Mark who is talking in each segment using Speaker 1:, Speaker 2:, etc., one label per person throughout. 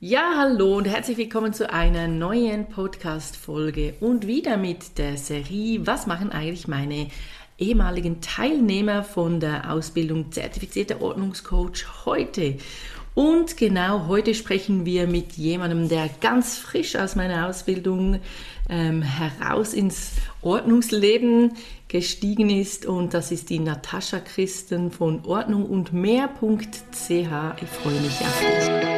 Speaker 1: Ja, hallo und herzlich willkommen zu einer neuen Podcast-Folge und wieder mit der Serie Was machen eigentlich meine ehemaligen Teilnehmer von der Ausbildung zertifizierter Ordnungscoach heute? Und genau heute sprechen wir mit jemandem, der ganz frisch aus meiner Ausbildung ähm, heraus ins Ordnungsleben gestiegen ist. Und das ist die Natascha Christen von Ordnung und mehr.ch. Ich freue mich auf dich.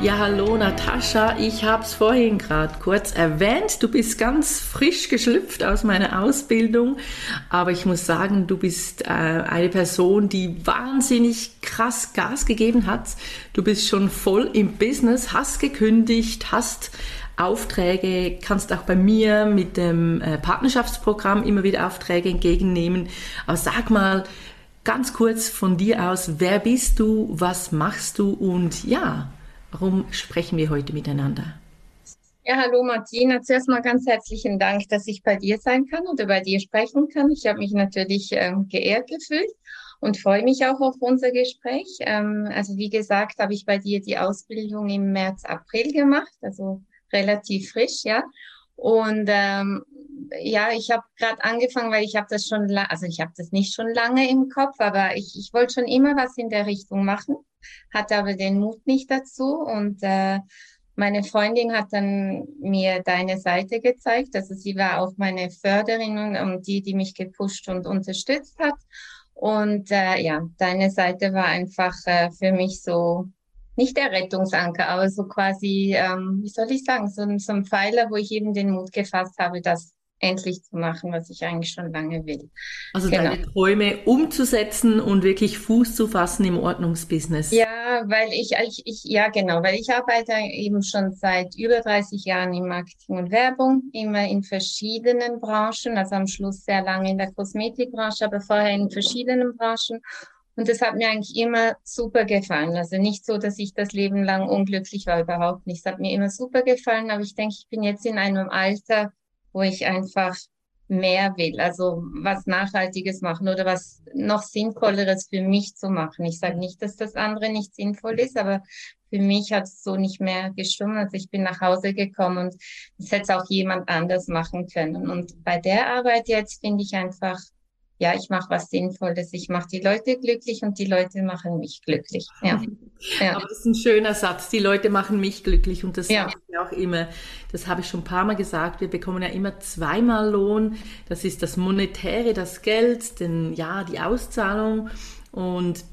Speaker 1: Ja, hallo Natascha, ich habe es vorhin gerade kurz erwähnt. Du bist ganz frisch geschlüpft aus meiner Ausbildung, aber ich muss sagen, du bist äh, eine Person, die wahnsinnig krass Gas gegeben hat. Du bist schon voll im Business, hast gekündigt, hast Aufträge, kannst auch bei mir mit dem äh, Partnerschaftsprogramm immer wieder Aufträge entgegennehmen. Aber sag mal, ganz kurz von dir aus, wer bist du, was machst du und ja, Warum sprechen wir heute miteinander?
Speaker 2: Ja, hallo Martina. Zuerst mal ganz herzlichen Dank, dass ich bei dir sein kann oder bei dir sprechen kann. Ich habe mich natürlich ähm, geehrt gefühlt und freue mich auch auf unser Gespräch. Ähm, also wie gesagt, habe ich bei dir die Ausbildung im März, April gemacht, also relativ frisch, ja. Und ähm, ja, ich habe gerade angefangen, weil ich habe das schon, also ich habe das nicht schon lange im Kopf, aber ich, ich wollte schon immer was in der Richtung machen hatte aber den Mut nicht dazu. Und äh, meine Freundin hat dann mir deine Seite gezeigt. Also sie war auch meine Förderin und die, die mich gepusht und unterstützt hat. Und äh, ja, deine Seite war einfach äh, für mich so nicht der Rettungsanker, aber so quasi, ähm, wie soll ich sagen, so, so ein Pfeiler, wo ich eben den Mut gefasst habe, das endlich zu machen, was ich eigentlich schon lange will.
Speaker 1: Also genau. deine Träume umzusetzen und wirklich Fuß zu fassen im Ordnungsbusiness.
Speaker 2: Ja, weil ich, ich, ich, ja genau, weil ich arbeite eben schon seit über 30 Jahren im Marketing und Werbung, immer in verschiedenen Branchen, also am Schluss sehr lange in der Kosmetikbranche, aber vorher in verschiedenen Branchen. Und das hat mir eigentlich immer super gefallen. Also nicht so, dass ich das Leben lang unglücklich war, überhaupt nicht. Es hat mir immer super gefallen, aber ich denke, ich bin jetzt in einem Alter, wo ich einfach mehr will, also was Nachhaltiges machen oder was noch Sinnvolleres für mich zu machen. Ich sage nicht, dass das andere nicht sinnvoll ist, aber für mich hat es so nicht mehr gestimmt. Also ich bin nach Hause gekommen und es hätte auch jemand anders machen können. Und bei der Arbeit jetzt finde ich einfach ja, ich mache was Sinnvolles, ich mache die Leute glücklich und die Leute machen mich glücklich. Ja.
Speaker 1: ja. Aber das ist ein schöner Satz, die Leute machen mich glücklich und das ja. sage ich auch immer, das habe ich schon ein paar Mal gesagt, wir bekommen ja immer zweimal Lohn, das ist das Monetäre, das Geld, denn ja, die Auszahlung und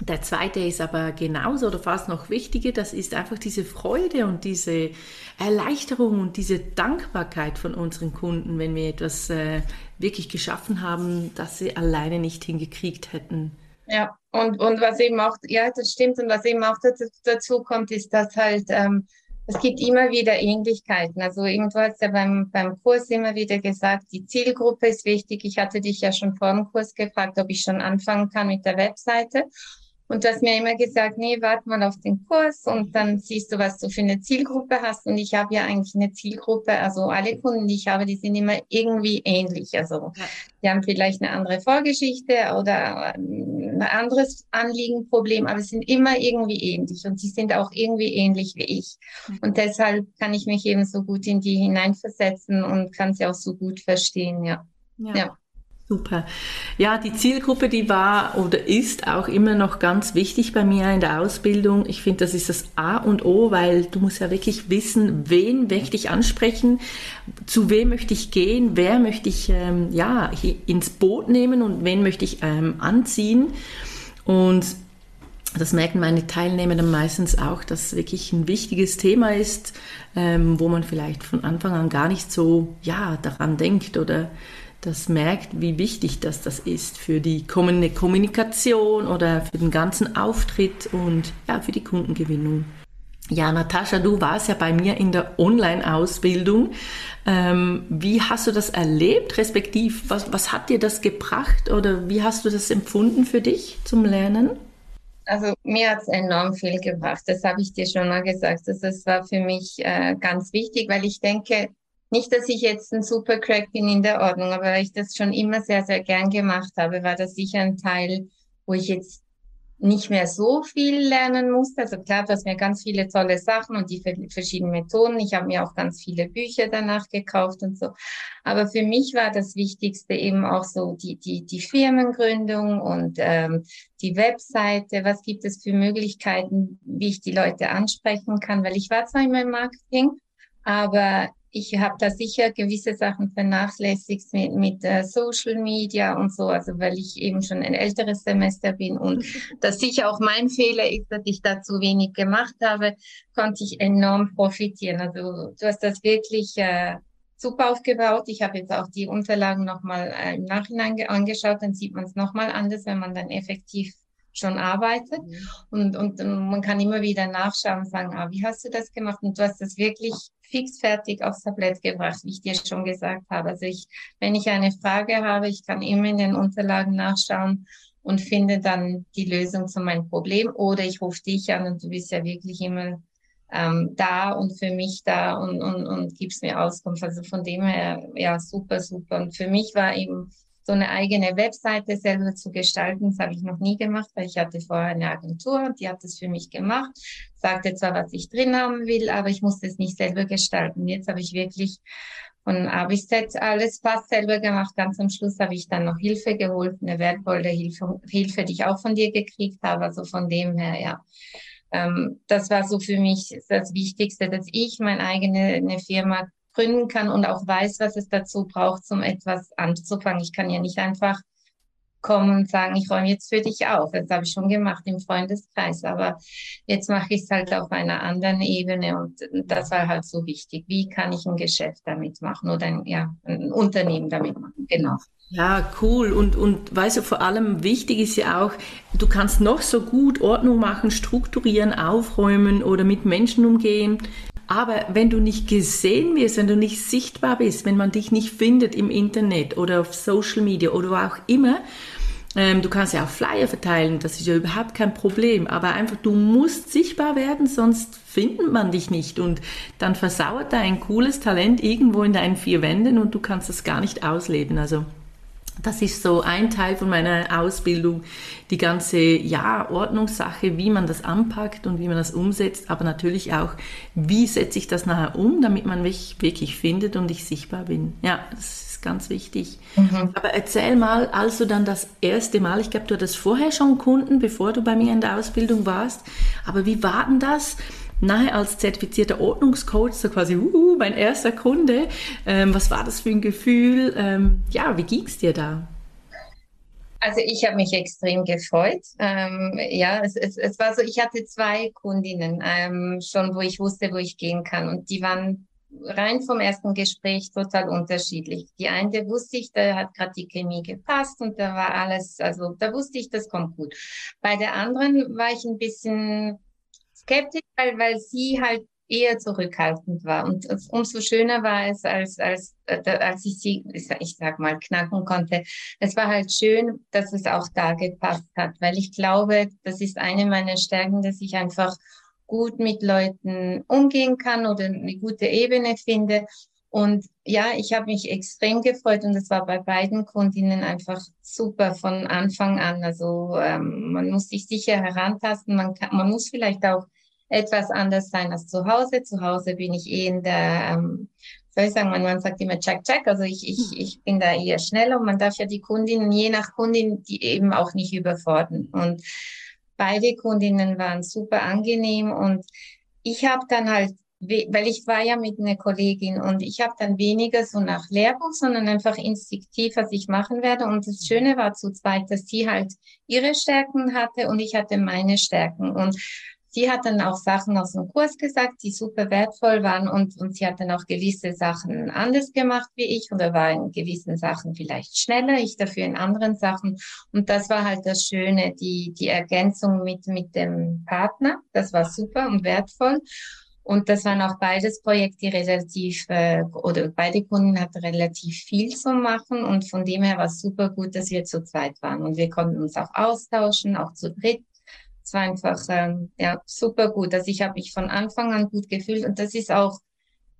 Speaker 1: der zweite ist aber genauso oder fast noch wichtiger, das ist einfach diese Freude und diese Erleichterung und diese Dankbarkeit von unseren Kunden, wenn wir etwas äh, wirklich geschaffen haben, das sie alleine nicht hingekriegt hätten.
Speaker 2: Ja, und, und was eben auch, ja, das stimmt, und was eben auch dazu, dazu kommt, ist, dass halt, ähm, es gibt immer wieder Ähnlichkeiten. Also irgendwo hast du ja beim, beim Kurs immer wieder gesagt, die Zielgruppe ist wichtig. Ich hatte dich ja schon vor dem Kurs gefragt, ob ich schon anfangen kann mit der Webseite. Und du hast mir immer gesagt, nee, warte mal auf den Kurs und dann siehst du, was du für eine Zielgruppe hast. Und ich habe ja eigentlich eine Zielgruppe, also alle Kunden, die ich habe, die sind immer irgendwie ähnlich. Also die haben vielleicht eine andere Vorgeschichte oder ein anderes Anliegen, Problem, aber sind immer irgendwie ähnlich und sie sind auch irgendwie ähnlich wie ich. Mhm. Und deshalb kann ich mich eben so gut in die hineinversetzen und kann sie auch so gut verstehen, ja.
Speaker 1: ja. ja. Super. Ja, die Zielgruppe, die war oder ist auch immer noch ganz wichtig bei mir in der Ausbildung. Ich finde, das ist das A und O, weil du musst ja wirklich wissen, wen möchte ich ansprechen, zu wem möchte ich gehen, wer möchte ich ähm, ja ins Boot nehmen und wen möchte ich ähm, anziehen. Und das merken meine Teilnehmer dann meistens auch, dass es wirklich ein wichtiges Thema ist, ähm, wo man vielleicht von Anfang an gar nicht so ja daran denkt oder das merkt, wie wichtig das, das ist für die kommende Kommunikation oder für den ganzen Auftritt und ja, für die Kundengewinnung. Ja, Natascha, du warst ja bei mir in der Online-Ausbildung. Ähm, wie hast du das erlebt, respektiv, was, was hat dir das gebracht oder wie hast du das empfunden für dich zum Lernen?
Speaker 2: Also mir hat es enorm viel gebracht, das habe ich dir schon mal gesagt. Das, das war für mich äh, ganz wichtig, weil ich denke, nicht, dass ich jetzt ein super Crack bin in der Ordnung, aber weil ich das schon immer sehr, sehr gern gemacht habe, war das sicher ein Teil, wo ich jetzt nicht mehr so viel lernen musste. Also klar, das mir ganz viele tolle Sachen und die verschiedenen Methoden. Ich habe mir auch ganz viele Bücher danach gekauft und so. Aber für mich war das Wichtigste eben auch so die, die, die Firmengründung und ähm, die Webseite. Was gibt es für Möglichkeiten, wie ich die Leute ansprechen kann? Weil ich war zwar immer im Marketing, aber ich habe da sicher gewisse Sachen vernachlässigt mit, mit äh, Social Media und so, also weil ich eben schon ein älteres Semester bin und das sicher auch mein Fehler ist, dass ich da zu wenig gemacht habe, konnte ich enorm profitieren. Also du hast das wirklich äh, super aufgebaut. Ich habe jetzt auch die Unterlagen nochmal äh, im Nachhinein angeschaut, dann sieht man es nochmal anders, wenn man dann effektiv schon arbeitet. Mhm. Und, und, und, man kann immer wieder nachschauen und sagen, ah, wie hast du das gemacht? Und du hast das wirklich fix fertig aufs Tablett gebracht, wie ich dir schon gesagt habe. Also ich, wenn ich eine Frage habe, ich kann immer in den Unterlagen nachschauen und finde dann die Lösung zu meinem Problem. Oder ich rufe dich an und du bist ja wirklich immer ähm, da und für mich da und, und, und gibst mir Auskunft. Also von dem her, ja, super, super. Und für mich war eben so eine eigene Webseite selber zu gestalten, das habe ich noch nie gemacht, weil ich hatte vorher eine Agentur, die hat das für mich gemacht, sagte zwar, was ich drin haben will, aber ich musste es nicht selber gestalten. Jetzt habe ich wirklich von A bis Z alles fast selber gemacht. Ganz am Schluss habe ich dann noch Hilfe geholt, eine wertvolle Hilfe, Hilfe, die ich auch von dir gekriegt habe. Also von dem her, ja. Ähm, das war so für mich das Wichtigste, dass ich meine eigene Firma gründen kann und auch weiß, was es dazu braucht, um etwas anzufangen. Ich kann ja nicht einfach kommen und sagen, ich räume jetzt für dich auf. Das habe ich schon gemacht im Freundeskreis, aber jetzt mache ich es halt auf einer anderen Ebene und das war halt so wichtig. Wie kann ich ein Geschäft damit machen oder ein, ja, ein Unternehmen damit machen? Genau.
Speaker 1: Ja, cool. Und, und weißt du, vor allem wichtig ist ja auch, du kannst noch so gut Ordnung machen, strukturieren, aufräumen oder mit Menschen umgehen. Aber wenn du nicht gesehen wirst, wenn du nicht sichtbar bist, wenn man dich nicht findet im Internet oder auf Social Media oder wo auch immer, ähm, du kannst ja auch Flyer verteilen, das ist ja überhaupt kein Problem. Aber einfach, du musst sichtbar werden, sonst findet man dich nicht. Und dann versauert dein cooles Talent irgendwo in deinen vier Wänden und du kannst das gar nicht ausleben. Also das ist so ein Teil von meiner Ausbildung, die ganze ja, Ordnungssache, wie man das anpackt und wie man das umsetzt, aber natürlich auch, wie setze ich das nachher um, damit man mich wirklich findet und ich sichtbar bin. Ja, das ist ganz wichtig. Mhm. Aber erzähl mal, also dann das erste Mal, ich glaube, du hattest vorher schon Kunden, bevor du bei mir in der Ausbildung warst, aber wie war denn das? Nahe als zertifizierter Ordnungscoach, so quasi, uh, mein erster Kunde. Ähm, was war das für ein Gefühl? Ähm, ja, wie ging es dir da?
Speaker 2: Also ich habe mich extrem gefreut. Ähm, ja, es, es, es war so, ich hatte zwei Kundinnen ähm, schon, wo ich wusste, wo ich gehen kann. Und die waren rein vom ersten Gespräch total unterschiedlich. Die eine wusste ich, da hat gerade die Chemie gepasst und da war alles, also da wusste ich, das kommt gut. Bei der anderen war ich ein bisschen skeptisch, weil, weil sie halt eher zurückhaltend war. Und umso schöner war es, als, als, äh, als ich sie, ich sag mal, knacken konnte. Es war halt schön, dass es auch da gepasst hat, weil ich glaube, das ist eine meiner Stärken, dass ich einfach gut mit Leuten umgehen kann oder eine gute Ebene finde Und ja, ich habe mich extrem gefreut und es war bei beiden Kundinnen einfach super von Anfang an. Also ähm, man muss sich sicher herantasten, man, kann, man muss vielleicht auch etwas anders sein als zu Hause. Zu Hause bin ich eh in der, ähm, soll ich sagen, man, man sagt immer check, check. Also ich, ich, hm. ich bin da eher schneller und man darf ja die Kundinnen, je nach Kundin, die eben auch nicht überfordern. Und beide Kundinnen waren super angenehm und ich habe dann halt weil ich war ja mit einer Kollegin und ich habe dann weniger so nach Lehrbuch, sondern einfach instinktiv, was ich machen werde. Und das Schöne war zu zweit, dass sie halt ihre Stärken hatte und ich hatte meine Stärken. Und sie hat dann auch Sachen aus dem Kurs gesagt, die super wertvoll waren und, und sie hat dann auch gewisse Sachen anders gemacht wie ich oder war in gewissen Sachen vielleicht schneller, ich dafür in anderen Sachen. Und das war halt das Schöne, die, die Ergänzung mit, mit dem Partner. Das war super und wertvoll. Und das waren auch beides Projekte, relativ, äh, oder beide Kunden hatten relativ viel zu machen. Und von dem her war es super gut, dass wir zu zweit waren. Und wir konnten uns auch austauschen, auch zu dritt. Es war einfach ähm, ja, super gut. Also ich habe mich von Anfang an gut gefühlt. Und das ist auch,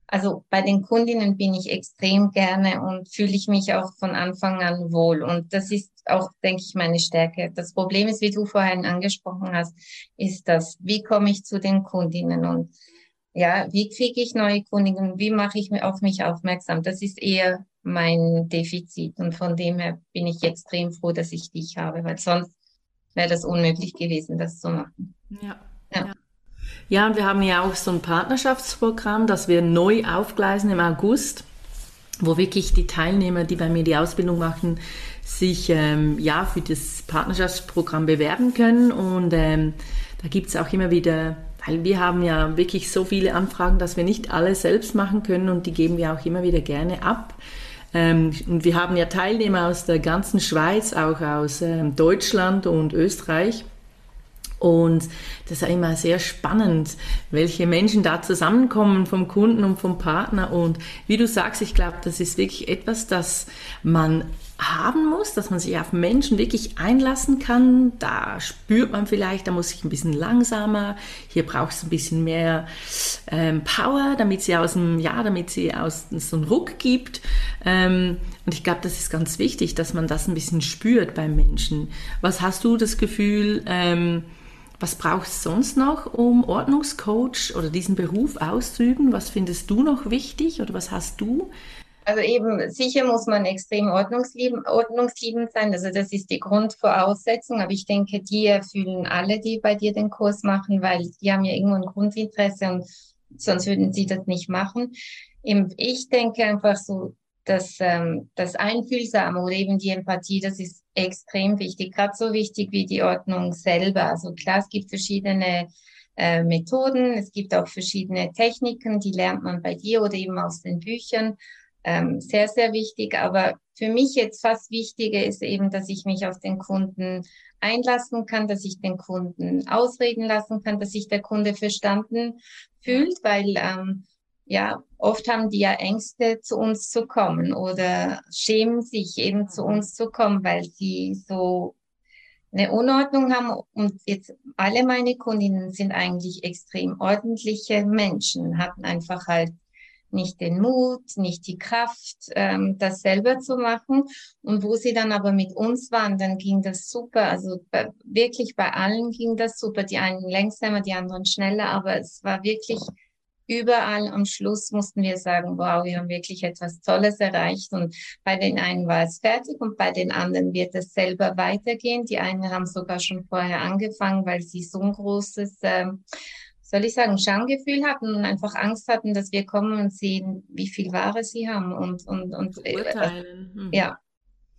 Speaker 2: also bei den Kundinnen bin ich extrem gerne und fühle ich mich auch von Anfang an wohl. Und das ist auch, denke ich, meine Stärke. Das Problem ist, wie du vorhin angesprochen hast, ist das, wie komme ich zu den Kundinnen? Und ja, wie kriege ich neue Kunden? Wie mache ich auf mich aufmerksam? Das ist eher mein Defizit. Und von dem her bin ich extrem froh, dass ich dich habe, weil sonst wäre das unmöglich gewesen, das zu machen.
Speaker 1: Ja. ja. Ja, und wir haben ja auch so ein Partnerschaftsprogramm, das wir neu aufgleisen im August, wo wirklich die Teilnehmer, die bei mir die Ausbildung machen, sich ähm, ja für das Partnerschaftsprogramm bewerben können. Und ähm, da gibt es auch immer wieder weil wir haben ja wirklich so viele Anfragen, dass wir nicht alle selbst machen können und die geben wir auch immer wieder gerne ab. Ähm, und wir haben ja Teilnehmer aus der ganzen Schweiz, auch aus ähm, Deutschland und Österreich. Und das ist immer sehr spannend, welche Menschen da zusammenkommen vom Kunden und vom Partner. Und wie du sagst, ich glaube, das ist wirklich etwas, das man haben muss, dass man sich auf Menschen wirklich einlassen kann. Da spürt man vielleicht, da muss ich ein bisschen langsamer. Hier braucht es ein bisschen mehr ähm, Power, damit sie aus dem, ja, damit sie aus so einen Ruck gibt. Ähm, und ich glaube, das ist ganz wichtig, dass man das ein bisschen spürt beim Menschen. Was hast du das Gefühl? Ähm, was braucht es sonst noch, um Ordnungscoach oder diesen Beruf auszuüben? Was findest du noch wichtig oder was hast du
Speaker 2: also eben, sicher muss man extrem ordnungsliebend, sein. Also das ist die Grundvoraussetzung. Aber ich denke, die erfüllen alle, die bei dir den Kurs machen, weil die haben ja irgendwo ein Grundinteresse und sonst würden sie das nicht machen. Ich denke einfach so, dass ähm, das Einfühlsame oder eben die Empathie, das ist extrem wichtig. Gerade so wichtig wie die Ordnung selber. Also klar, es gibt verschiedene äh, Methoden, es gibt auch verschiedene Techniken, die lernt man bei dir oder eben aus den Büchern ähm, sehr, sehr wichtig. Aber für mich jetzt fast wichtiger ist eben, dass ich mich auf den Kunden einlassen kann, dass ich den Kunden ausreden lassen kann, dass sich der Kunde verstanden fühlt, weil ähm, ja, oft haben die ja Ängste, zu uns zu kommen oder schämen sich eben zu uns zu kommen, weil sie so eine Unordnung haben. Und jetzt alle meine Kundinnen sind eigentlich extrem ordentliche Menschen, hatten einfach halt nicht den Mut, nicht die Kraft, ähm, das selber zu machen. Und wo sie dann aber mit uns waren, dann ging das super. Also bei, wirklich bei allen ging das super. Die einen längsamer, die anderen schneller, aber es war wirklich überall am Schluss mussten wir sagen, wow, wir haben wirklich etwas Tolles erreicht. Und bei den einen war es fertig und bei den anderen wird es selber weitergehen. Die einen haben sogar schon vorher angefangen, weil sie so ein großes ähm, soll ich sagen, Schamgefühl hatten und einfach Angst hatten, dass wir kommen und sehen, wie viel Ware sie haben und, und, und
Speaker 1: äh, urteilen.
Speaker 2: Mhm. ja,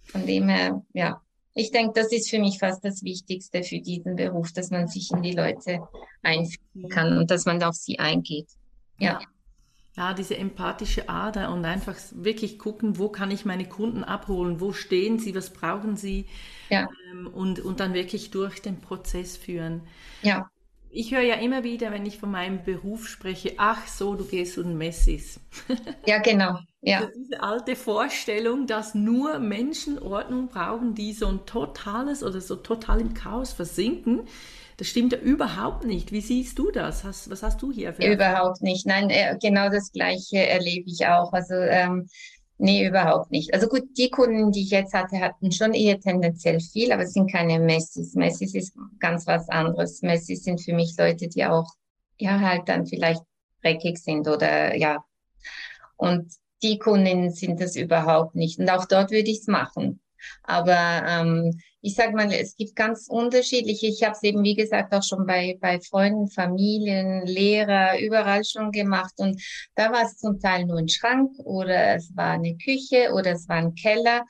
Speaker 2: von dem her, ja. Ich denke, das ist für mich fast das Wichtigste für diesen Beruf, dass man sich in die Leute einfühlen kann und dass man auf sie eingeht. Ja.
Speaker 1: Ja, diese empathische Ader und einfach wirklich gucken, wo kann ich meine Kunden abholen, wo stehen sie, was brauchen sie ja. Ähm, und, und dann wirklich durch den Prozess führen.
Speaker 2: Ja
Speaker 1: ich höre ja immer wieder, wenn ich von meinem Beruf spreche, ach so, du gehst und Messis.
Speaker 2: Ja, genau. Ja.
Speaker 1: Also diese alte Vorstellung, dass nur Menschen Ordnung brauchen, die so ein totales oder so total im Chaos versinken, Das stimmt ja überhaupt nicht. Wie siehst du das? Hast, was hast du hier
Speaker 2: für? Überhaupt nicht. Nein, äh, genau das Gleiche erlebe ich auch. Also ähm, nee, überhaupt nicht. Also gut, die Kunden, die ich jetzt hatte, hatten schon eher tendenziell viel, aber es sind keine Messis. Messis ist ganz was anderes. Messis sind für mich Leute, die auch ja halt dann vielleicht dreckig sind oder ja. Und die Kundinnen sind das überhaupt nicht. Und auch dort würde ich es machen. Aber ähm, ich sage mal, es gibt ganz unterschiedliche. Ich habe es eben, wie gesagt, auch schon bei, bei Freunden, Familien, Lehrer, überall schon gemacht. Und da war es zum Teil nur ein Schrank oder es war eine Küche oder es war ein Keller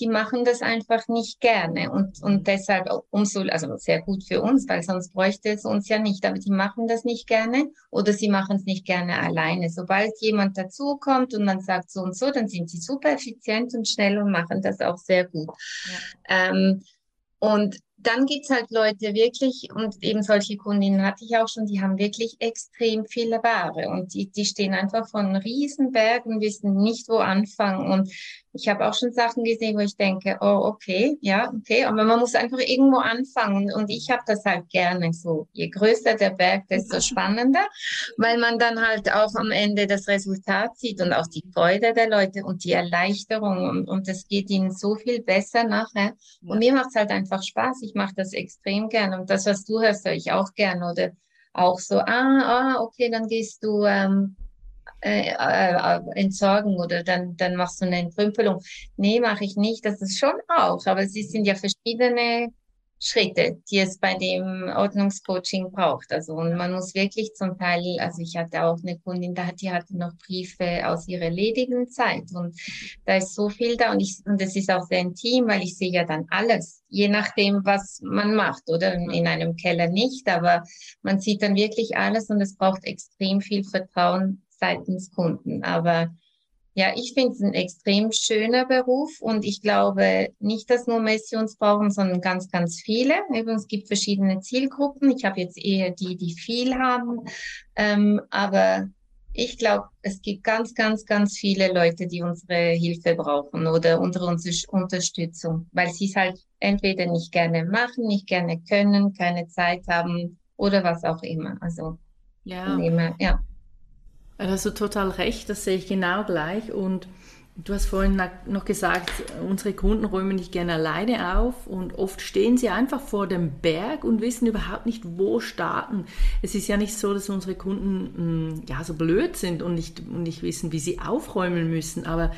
Speaker 2: die machen das einfach nicht gerne und, und deshalb umso, also sehr gut für uns, weil sonst bräuchte es uns ja nicht, aber die machen das nicht gerne oder sie machen es nicht gerne alleine. Sobald jemand dazukommt und man sagt so und so, dann sind sie super effizient und schnell und machen das auch sehr gut. Ja. Ähm, und dann gibt's halt Leute wirklich, und eben solche Kundinnen hatte ich auch schon, die haben wirklich extrem viele Ware und die, die stehen einfach von Riesenbergen, wissen nicht, wo anfangen. Und ich habe auch schon Sachen gesehen, wo ich denke, oh, okay, ja, okay, aber man muss einfach irgendwo anfangen. Und ich habe das halt gerne so. Je größer der Berg, desto spannender, weil man dann halt auch am Ende das Resultat sieht und auch die Freude der Leute und die Erleichterung. Und, und das geht ihnen so viel besser nachher. Und mir macht's halt einfach Spaß ich mache das extrem gern. Und das, was du hörst, höre ich auch gern. Oder auch so, ah, ah, okay, dann gehst du ähm, äh, äh, entsorgen oder dann, dann machst du eine Entrümpelung. Nee, mache ich nicht. Das ist schon auch. Aber es sind ja verschiedene Schritte, die es bei dem Ordnungscoaching braucht. Also und man muss wirklich zum Teil, also ich hatte auch eine Kundin, da die hatte noch Briefe aus ihrer ledigen Zeit und da ist so viel da und ich und es ist auch sehr intim, weil ich sehe ja dann alles, je nachdem, was man macht oder in einem Keller nicht, aber man sieht dann wirklich alles und es braucht extrem viel Vertrauen seitens Kunden. Aber ja, ich finde es ein extrem schöner Beruf und ich glaube nicht, dass nur Messi uns brauchen, sondern ganz, ganz viele. es gibt verschiedene Zielgruppen. Ich habe jetzt eher die, die viel haben. Ähm, aber ich glaube, es gibt ganz, ganz, ganz viele Leute, die unsere Hilfe brauchen oder unsere Unterstützung, weil sie es halt entweder nicht gerne machen, nicht gerne können, keine Zeit haben oder was auch immer. Also,
Speaker 1: ja. ja. Da hast du total recht, das sehe ich genau gleich. Und du hast vorhin noch gesagt, unsere Kunden räumen nicht gerne alleine auf und oft stehen sie einfach vor dem Berg und wissen überhaupt nicht, wo starten. Es ist ja nicht so, dass unsere Kunden mm, ja so blöd sind und nicht, und nicht wissen, wie sie aufräumen müssen, aber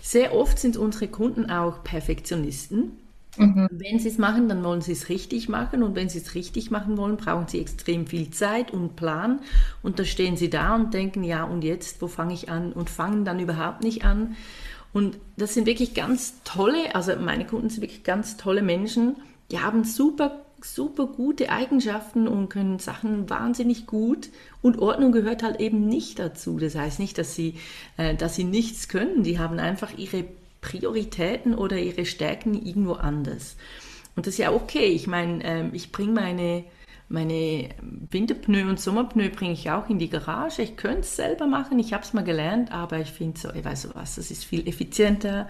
Speaker 1: sehr oft sind unsere Kunden auch Perfektionisten Mhm. Wenn sie es machen, dann wollen sie es richtig machen und wenn sie es richtig machen wollen, brauchen sie extrem viel Zeit und Plan und da stehen sie da und denken, ja und jetzt, wo fange ich an und fangen dann überhaupt nicht an. Und das sind wirklich ganz tolle, also meine Kunden sind wirklich ganz tolle Menschen, die haben super super gute Eigenschaften und können Sachen wahnsinnig gut. Und Ordnung gehört halt eben nicht dazu. Das heißt nicht, dass sie, äh, dass sie nichts können. Die haben einfach ihre Prioritäten oder ihre Stärken irgendwo anders. Und das ist ja okay. Ich meine, ähm, ich bringe meine, meine Winterpneu und Sommerpneu bringe ich auch in die Garage. Ich könnte es selber machen, ich habe es mal gelernt, aber ich finde so, ich weiß was, das ist viel effizienter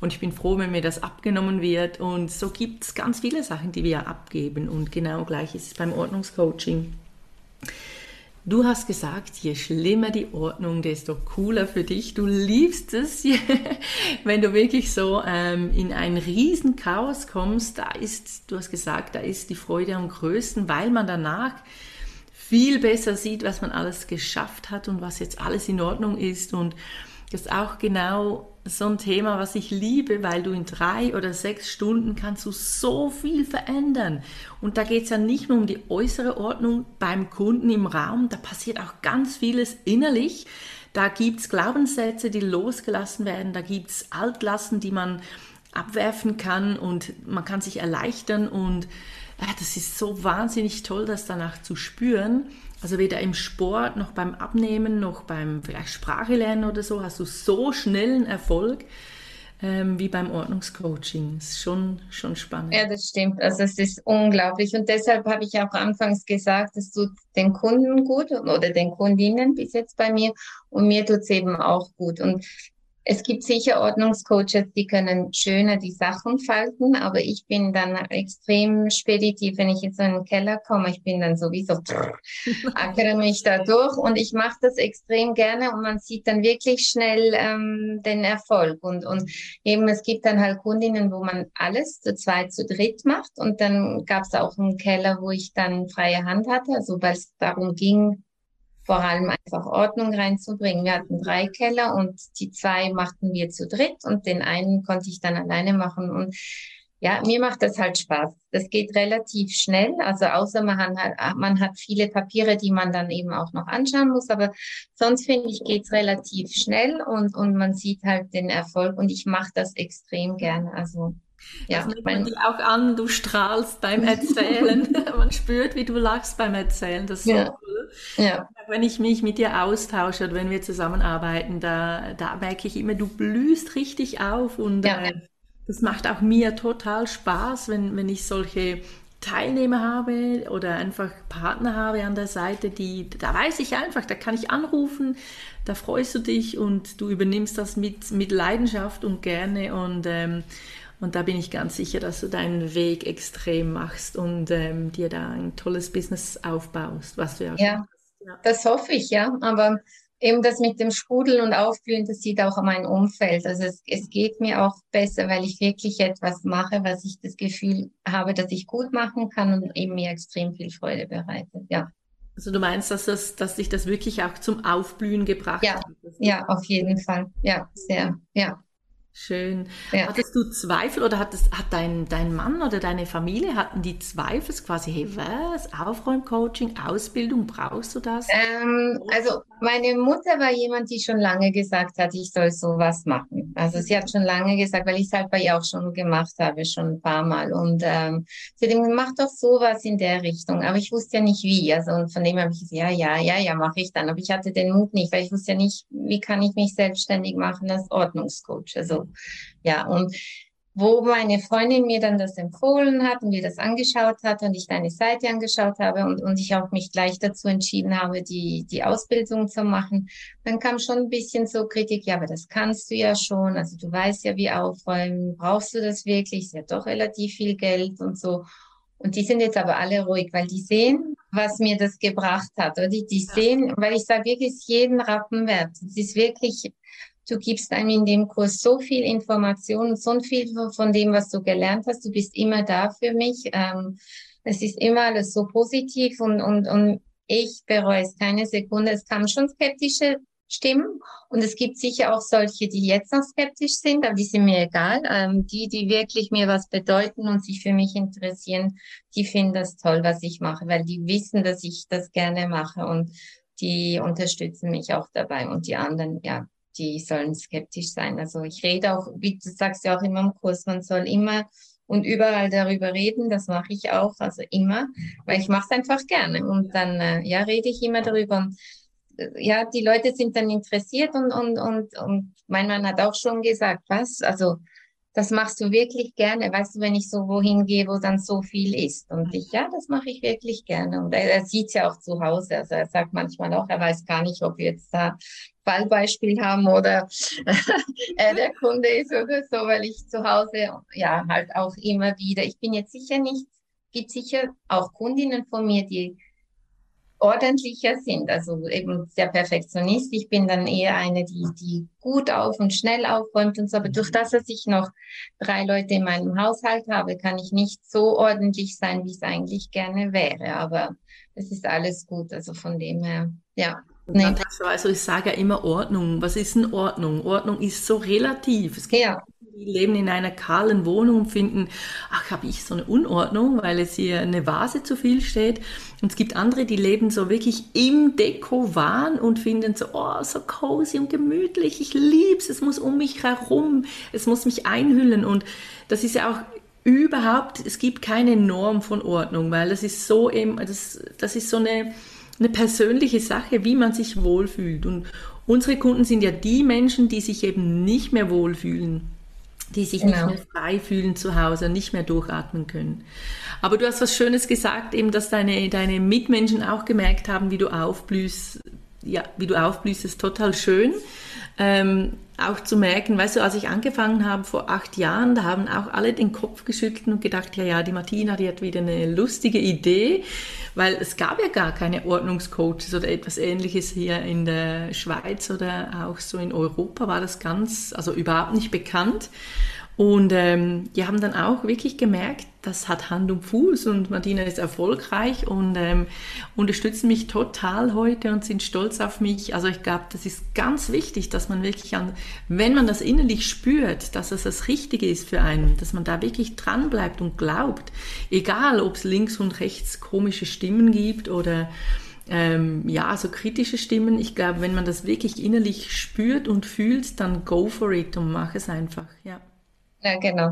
Speaker 1: und ich bin froh, wenn mir das abgenommen wird. Und so gibt es ganz viele Sachen, die wir abgeben. Und genau gleich ist es beim Ordnungscoaching. Du hast gesagt, je schlimmer die Ordnung, desto cooler für dich. Du liebst es, wenn du wirklich so ähm, in ein Riesenchaos kommst. Da ist, du hast gesagt, da ist die Freude am größten, weil man danach viel besser sieht, was man alles geschafft hat und was jetzt alles in Ordnung ist. Und das ist auch genau so ein Thema, was ich liebe, weil du in drei oder sechs Stunden kannst du so viel verändern. Und da geht es ja nicht nur um die äußere Ordnung beim Kunden im Raum, da passiert auch ganz vieles innerlich. Da gibt es Glaubenssätze, die losgelassen werden, da gibt es Altlasten, die man abwerfen kann und man kann sich erleichtern und ja, das ist so wahnsinnig toll, das danach zu spüren. Also weder im Sport noch beim Abnehmen noch beim vielleicht Sprache lernen oder so hast du so schnellen Erfolg ähm, wie beim Ordnungscoaching. Das ist schon, schon spannend.
Speaker 2: Ja, das stimmt. Also es ist unglaublich. Und deshalb habe ich auch anfangs gesagt, es tut den Kunden gut oder den Kundinnen bis jetzt bei mir und mir tut es eben auch gut. Und es gibt sicher Ordnungscoaches, die können schöner die Sachen falten, aber ich bin dann extrem speditiv, wenn ich jetzt in den Keller komme. Ich bin dann sowieso, ackere mich da durch und ich mache das extrem gerne und man sieht dann wirklich schnell ähm, den Erfolg. Und, und eben, es gibt dann halt Kundinnen, wo man alles zu zweit, zu dritt macht und dann gab es auch einen Keller, wo ich dann freie Hand hatte, also weil es darum ging, vor allem einfach Ordnung reinzubringen. Wir hatten drei Keller und die zwei machten wir zu dritt und den einen konnte ich dann alleine machen. Und ja, mir macht das halt Spaß. Das geht relativ schnell. Also außer man hat, man hat viele Papiere, die man dann eben auch noch anschauen muss. Aber sonst finde ich, geht's relativ schnell und, und man sieht halt den Erfolg. Und ich mache das extrem gerne. Also
Speaker 1: ja, das man dir auch an, du strahlst beim Erzählen. man spürt, wie du lachst beim Erzählen. Das ist ja. so cool. Ja. Wenn ich mich mit dir austausche oder wenn wir zusammenarbeiten, da, da merke ich immer, du blühst richtig auf und ja. äh, das macht auch mir total Spaß, wenn, wenn ich solche Teilnehmer habe oder einfach Partner habe an der Seite, die, da weiß ich einfach, da kann ich anrufen, da freust du dich und du übernimmst das mit, mit Leidenschaft und gerne und ähm, und da bin ich ganz sicher, dass du deinen Weg extrem machst und ähm, dir da ein tolles Business aufbaust, was du
Speaker 2: ja, ja, ja. das hoffe ich, ja. Aber eben das mit dem Sprudeln und Aufblühen, das sieht auch mein Umfeld. Also es, es geht mir auch besser, weil ich wirklich etwas mache, was ich das Gefühl habe, dass ich gut machen kann und eben mir extrem viel Freude bereitet, ja.
Speaker 1: Also du meinst, dass, das, dass dich das wirklich auch zum Aufblühen gebracht
Speaker 2: ja,
Speaker 1: hat?
Speaker 2: Ja, auf jeden Fall. Ja, sehr, ja.
Speaker 1: Schön. Ja. Hattest du Zweifel oder hat, das, hat dein, dein Mann oder deine Familie, hatten die Zweifel quasi, hey, was, Aufräumcoaching, Ausbildung, brauchst du das?
Speaker 2: Ähm, also meine Mutter war jemand, die schon lange gesagt hat, ich soll sowas machen. Also sie hat schon lange gesagt, weil ich es halt bei ihr auch schon gemacht habe, schon ein paar Mal. Und ähm, sie hat gesagt, mach doch sowas in der Richtung. Aber ich wusste ja nicht wie. Also und von dem habe ich gesagt, ja, ja, ja, ja, mache ich dann. Aber ich hatte den Mut nicht, weil ich wusste ja nicht, wie kann ich mich selbstständig machen als Ordnungscoach. Also ja, und wo meine Freundin mir dann das empfohlen hat und mir das angeschaut hat und ich deine Seite angeschaut habe und, und ich auch mich gleich dazu entschieden habe, die, die Ausbildung zu machen, dann kam schon ein bisschen so Kritik, ja, aber das kannst du ja schon, also du weißt ja, wie aufräumen, brauchst du das wirklich, ist ja doch relativ viel Geld und so. Und die sind jetzt aber alle ruhig, weil die sehen, was mir das gebracht hat. Oder die, die sehen, weil ich sage wirklich, ist jeden Rappen wert. Es ist wirklich Du gibst einem in dem Kurs so viel Information, so viel von dem, was du gelernt hast. Du bist immer da für mich. Ähm, es ist immer alles so positiv und, und, und ich bereue es keine Sekunde. Es kamen schon skeptische Stimmen und es gibt sicher auch solche, die jetzt noch skeptisch sind, aber die sind mir egal. Ähm, die, die wirklich mir was bedeuten und sich für mich interessieren, die finden das toll, was ich mache, weil die wissen, dass ich das gerne mache und die unterstützen mich auch dabei und die anderen, ja, die sollen skeptisch sein. Also ich rede auch, wie du sagst ja auch immer im Kurs, man soll immer und überall darüber reden. Das mache ich auch, also immer, weil ich mache es einfach gerne. Und dann äh, ja rede ich immer darüber. Und, äh, ja, die Leute sind dann interessiert und und und und mein Mann hat auch schon gesagt, was, also das machst du wirklich gerne. Weißt du, wenn ich so wohin gehe, wo dann so viel ist. Und ich, ja, das mache ich wirklich gerne. Und er, er sieht ja auch zu Hause. Also er sagt manchmal auch, er weiß gar nicht, ob wir jetzt da Fallbeispiel haben oder er der Kunde ist oder so, weil ich zu Hause, ja, halt auch immer wieder. Ich bin jetzt sicher nicht, gibt sicher auch Kundinnen von mir, die ordentlicher sind, also eben sehr Perfektionist. Ich bin dann eher eine, die, die gut auf und schnell aufräumt und so. Aber durch das, dass ich noch drei Leute in meinem Haushalt habe, kann ich nicht so ordentlich sein, wie es eigentlich gerne wäre. Aber es ist alles gut. Also von dem her, ja.
Speaker 1: Nee. Also ich sage ja immer Ordnung. Was ist denn Ordnung? Ordnung ist so relativ. Es gibt ja die leben in einer kahlen Wohnung und finden, ach, habe ich so eine Unordnung, weil es hier eine Vase zu viel steht. Und es gibt andere, die leben so wirklich im Deko-Wahn und finden so, oh, so cozy und gemütlich. Ich lieb's. Es muss um mich herum. Es muss mich einhüllen. Und das ist ja auch überhaupt, es gibt keine Norm von Ordnung, weil das ist so eben, das, das ist so eine, eine persönliche Sache, wie man sich wohlfühlt. Und unsere Kunden sind ja die Menschen, die sich eben nicht mehr wohlfühlen die sich genau. nicht mehr frei fühlen zu Hause, nicht mehr durchatmen können. Aber du hast was Schönes gesagt, eben, dass deine, deine Mitmenschen auch gemerkt haben, wie du aufblühst. Ja, wie du aufblühst, ist total schön. Ähm, auch zu merken, weißt du, als ich angefangen habe vor acht Jahren, da haben auch alle den Kopf geschüttelt und gedacht, ja, ja, die Martina, die hat wieder eine lustige Idee, weil es gab ja gar keine Ordnungscoaches oder etwas ähnliches hier in der Schweiz oder auch so in Europa war das ganz, also überhaupt nicht bekannt. Und ähm, die haben dann auch wirklich gemerkt, das hat Hand und Fuß und Martina ist erfolgreich und ähm, unterstützen mich total heute und sind stolz auf mich. Also ich glaube, das ist ganz wichtig, dass man wirklich an, wenn man das innerlich spürt, dass es das Richtige ist für einen, dass man da wirklich dran bleibt und glaubt, egal ob es links und rechts komische Stimmen gibt oder ähm, ja, so kritische Stimmen. Ich glaube, wenn man das wirklich innerlich spürt und fühlt, dann go for it und mach es einfach, ja.
Speaker 2: Ja, genau.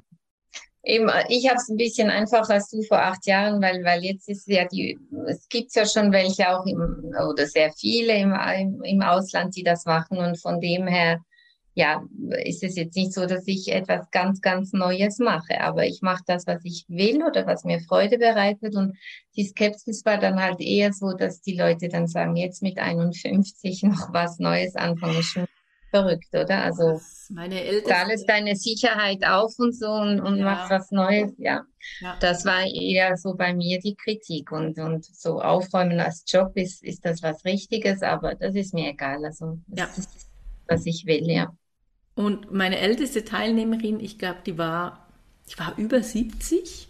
Speaker 2: Eben, ich habe es ein bisschen einfacher als du vor acht Jahren, weil, weil jetzt ist ja die, es gibt ja schon welche auch im, oder sehr viele im, im, Ausland, die das machen. Und von dem her, ja, ist es jetzt nicht so, dass ich etwas ganz, ganz Neues mache, aber ich mache das, was ich will oder was mir Freude bereitet. Und die Skepsis war dann halt eher so, dass die Leute dann sagen, jetzt mit 51 noch was Neues anfangen, verrückt, oder? Also meine. Da alles deine Sicherheit auf und so und, und ja. machst was Neues, ja. ja. Das war eher so bei mir die Kritik und, und so aufräumen als Job ist, ist das was Richtiges, aber das ist mir egal. Also das ja. ist, was ich will, ja.
Speaker 1: Und meine älteste Teilnehmerin, ich glaube, die war, die war über 70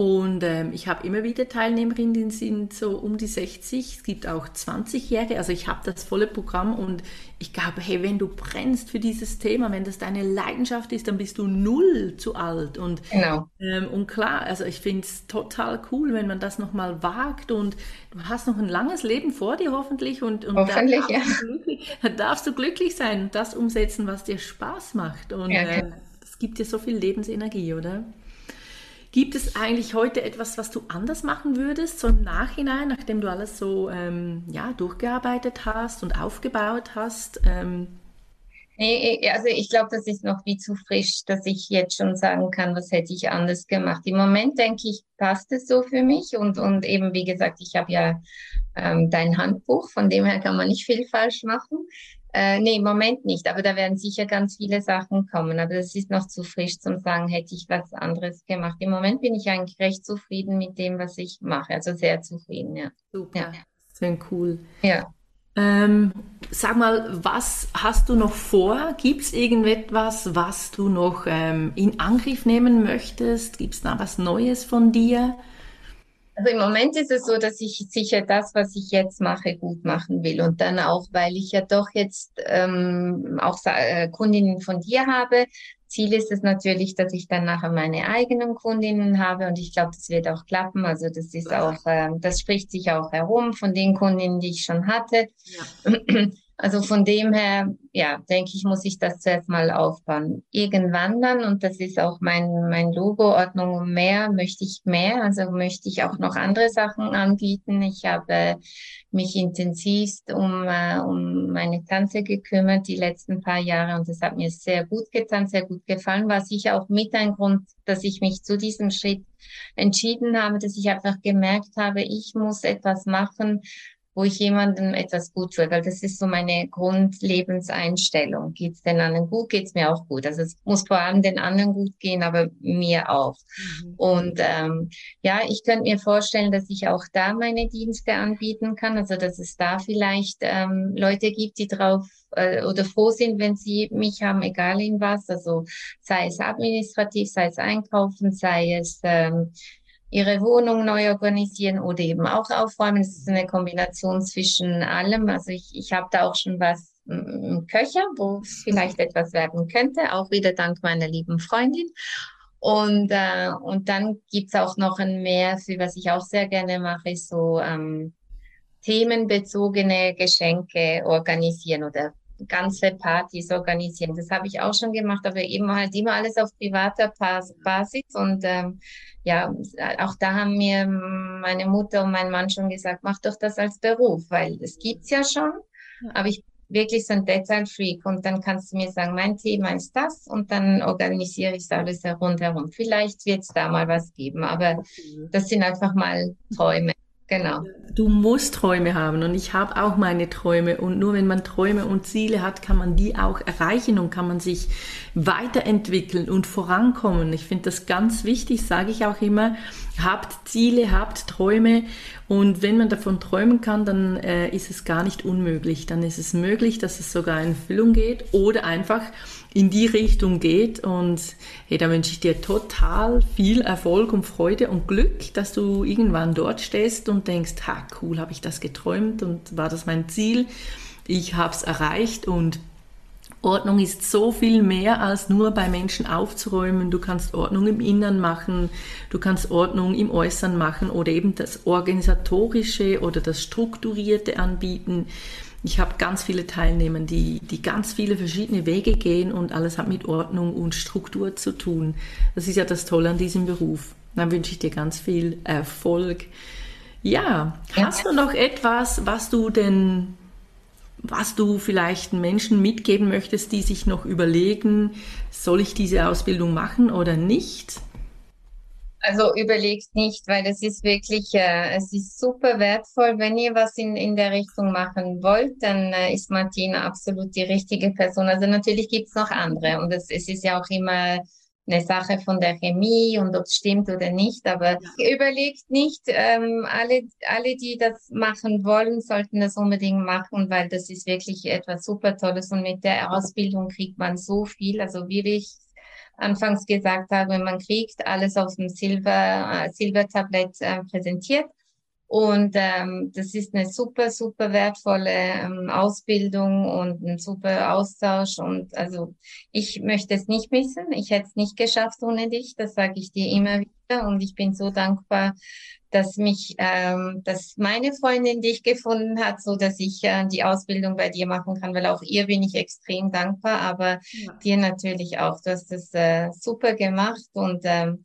Speaker 1: und ähm, ich habe immer wieder Teilnehmerinnen, die sind so um die 60. Es gibt auch 20-Jährige. Also ich habe das volle Programm und ich glaube, hey, wenn du brennst für dieses Thema, wenn das deine Leidenschaft ist, dann bist du null zu alt. Und, genau. ähm, und klar, also ich finde es total cool, wenn man das nochmal wagt und du hast noch ein langes Leben vor dir hoffentlich und, und
Speaker 2: hoffentlich,
Speaker 1: da, darfst ja. da darfst du glücklich sein und das umsetzen, was dir Spaß macht. Und ja, äh, es gibt dir so viel Lebensenergie, oder? Gibt es eigentlich heute etwas, was du anders machen würdest, so im Nachhinein, nachdem du alles so ähm, ja, durchgearbeitet hast und aufgebaut hast? Ähm,
Speaker 2: Nee, also ich glaube, das ist noch wie zu frisch, dass ich jetzt schon sagen kann, was hätte ich anders gemacht. Im Moment denke ich, passt es so für mich und, und eben, wie gesagt, ich habe ja ähm, dein Handbuch, von dem her kann man nicht viel falsch machen. Äh, nee, im Moment nicht, aber da werden sicher ganz viele Sachen kommen. Aber das ist noch zu frisch zum sagen, hätte ich was anderes gemacht. Im Moment bin ich eigentlich recht zufrieden mit dem, was ich mache. Also sehr zufrieden, ja.
Speaker 1: Super. Ja. Sehr cool.
Speaker 2: Ja.
Speaker 1: Ähm, sag mal, was hast du noch vor? Gibt es irgendetwas, was du noch ähm, in Angriff nehmen möchtest? Gibt es da was Neues von dir?
Speaker 2: Also im Moment ist es so, dass ich sicher das, was ich jetzt mache, gut machen will. Und dann auch, weil ich ja doch jetzt ähm, auch äh, Kundinnen von dir habe. Ziel ist es natürlich, dass ich dann nachher meine eigenen Kundinnen habe und ich glaube, das wird auch klappen. Also das ist auch, äh, das spricht sich auch herum von den Kundinnen, die ich schon hatte. Ja. Also von dem her, ja, denke ich, muss ich das zuerst mal aufbauen. Irgendwann dann, und das ist auch mein, mein Logo, Ordnung mehr, möchte ich mehr, also möchte ich auch noch andere Sachen anbieten. Ich habe mich intensivst um, äh, um meine Tante gekümmert die letzten paar Jahre und das hat mir sehr gut getan, sehr gut gefallen, war sicher auch mit ein Grund, dass ich mich zu diesem Schritt entschieden habe, dass ich einfach gemerkt habe, ich muss etwas machen, wo ich jemandem etwas gut tue, weil das ist so meine Grundlebenseinstellung. Geht's den anderen gut, geht's mir auch gut. Also es muss vor allem den anderen gut gehen, aber mir auch. Mhm. Und ähm, ja, ich könnte mir vorstellen, dass ich auch da meine Dienste anbieten kann. Also dass es da vielleicht ähm, Leute gibt, die drauf äh, oder froh sind, wenn sie mich haben, egal in was. Also sei es administrativ, sei es einkaufen, sei es ähm, ihre Wohnung neu organisieren oder eben auch aufräumen. Es ist eine Kombination zwischen allem. Also ich, ich habe da auch schon was im Köcher, wo es vielleicht etwas werden könnte, auch wieder dank meiner lieben Freundin. Und, äh, und dann gibt's auch noch ein mehr, für was ich auch sehr gerne mache, ist so ähm, themenbezogene Geschenke organisieren oder ganze Partys organisieren. Das habe ich auch schon gemacht, aber eben halt immer alles auf privater Basis. Und ähm, ja, auch da haben mir meine Mutter und mein Mann schon gesagt, mach doch das als Beruf, weil es gibt's ja schon. Aber ich wirklich so ein Detailfreak und dann kannst du mir sagen, mein Thema ist das und dann organisiere ich alles rundherum. Vielleicht wird es da mal was geben, aber das sind einfach mal Träume. Genau.
Speaker 1: Du musst Träume haben und ich habe auch meine Träume und nur wenn man Träume und Ziele hat, kann man die auch erreichen und kann man sich weiterentwickeln und vorankommen. Ich finde das ganz wichtig, sage ich auch immer. Habt Ziele, habt Träume und wenn man davon träumen kann, dann äh, ist es gar nicht unmöglich. Dann ist es möglich, dass es sogar in Füllung geht oder einfach in die Richtung geht. Und hey, da wünsche ich dir total viel Erfolg und Freude und Glück, dass du irgendwann dort stehst und denkst, ha, cool, habe ich das geträumt und war das mein Ziel? Ich habe es erreicht und Ordnung ist so viel mehr als nur bei Menschen aufzuräumen. Du kannst Ordnung im Innern machen, du kannst Ordnung im Äußern machen oder eben das Organisatorische oder das Strukturierte anbieten. Ich habe ganz viele Teilnehmer, die, die ganz viele verschiedene Wege gehen und alles hat mit Ordnung und Struktur zu tun. Das ist ja das Tolle an diesem Beruf. Dann wünsche ich dir ganz viel Erfolg. Ja, hast du noch etwas, was du denn, was du vielleicht Menschen mitgeben möchtest, die sich noch überlegen, soll ich diese Ausbildung machen oder nicht?
Speaker 2: Also überlegt nicht, weil es ist wirklich, äh, es ist super wertvoll. Wenn ihr was in, in der Richtung machen wollt, dann äh, ist Martina absolut die richtige Person. Also natürlich gibt's noch andere und es, es ist ja auch immer eine Sache von der Chemie und ob es stimmt oder nicht. Aber ja. überlegt nicht, ähm, alle, alle, die das machen wollen, sollten das unbedingt machen, weil das ist wirklich etwas super Tolles und mit der Ausbildung kriegt man so viel. Also wie ich anfangs gesagt habe, man kriegt alles auf dem Silber, äh, Silbertablett äh, präsentiert. Und ähm, das ist eine super, super wertvolle ähm, Ausbildung und ein super Austausch. Und also ich möchte es nicht missen. Ich hätte es nicht geschafft ohne dich. Das sage ich dir immer wieder. Und ich bin so dankbar, dass mich, ähm, dass meine Freundin dich gefunden hat, so dass ich äh, die Ausbildung bei dir machen kann, weil auch ihr bin ich extrem dankbar, aber ja. dir natürlich auch. Du hast das äh, super gemacht und ähm,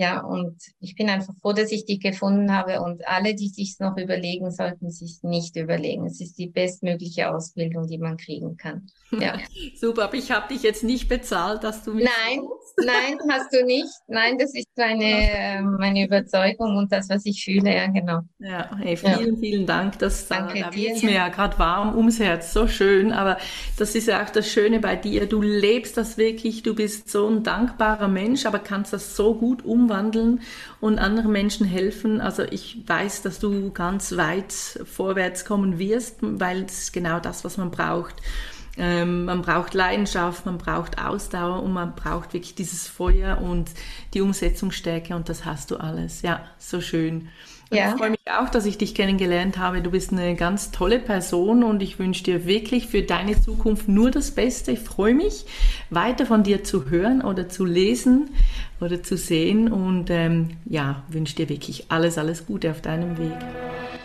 Speaker 2: ja, und ich bin einfach froh, dass ich die gefunden habe und alle, die sich noch überlegen, sollten sich nicht überlegen. Es ist die bestmögliche Ausbildung, die man kriegen kann. Ja.
Speaker 1: Super, aber ich habe dich jetzt nicht bezahlt, dass du
Speaker 2: mich. Nein, nein, hast du nicht. Nein, das ist meine, ähm, meine Überzeugung und das, was ich fühle, ja, genau.
Speaker 1: Ja, hey, vielen, ja. vielen Dank. Das, Danke da wird mir ja gerade warm ums Herz, so schön. Aber das ist ja auch das Schöne bei dir. Du lebst das wirklich, du bist so ein dankbarer Mensch, aber kannst das so gut umwandeln und anderen Menschen helfen. Also ich weiß, dass du ganz weit vorwärts kommen wirst, weil es ist genau das, was man braucht. Ähm, man braucht Leidenschaft, man braucht Ausdauer und man braucht wirklich dieses Feuer und die Umsetzungsstärke und das hast du alles. Ja, so schön. Ja. Ich freue mich auch, dass ich dich kennengelernt habe. Du bist eine ganz tolle Person und ich wünsche dir wirklich für deine Zukunft nur das Beste. Ich freue mich, weiter von dir zu hören oder zu lesen oder zu sehen und ähm, ja, wünsche dir wirklich alles, alles Gute auf deinem Weg.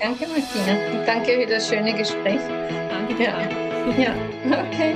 Speaker 2: Danke, Martina. Danke für das schöne Gespräch.
Speaker 1: Danke dir. Ja.
Speaker 2: Ja, okay.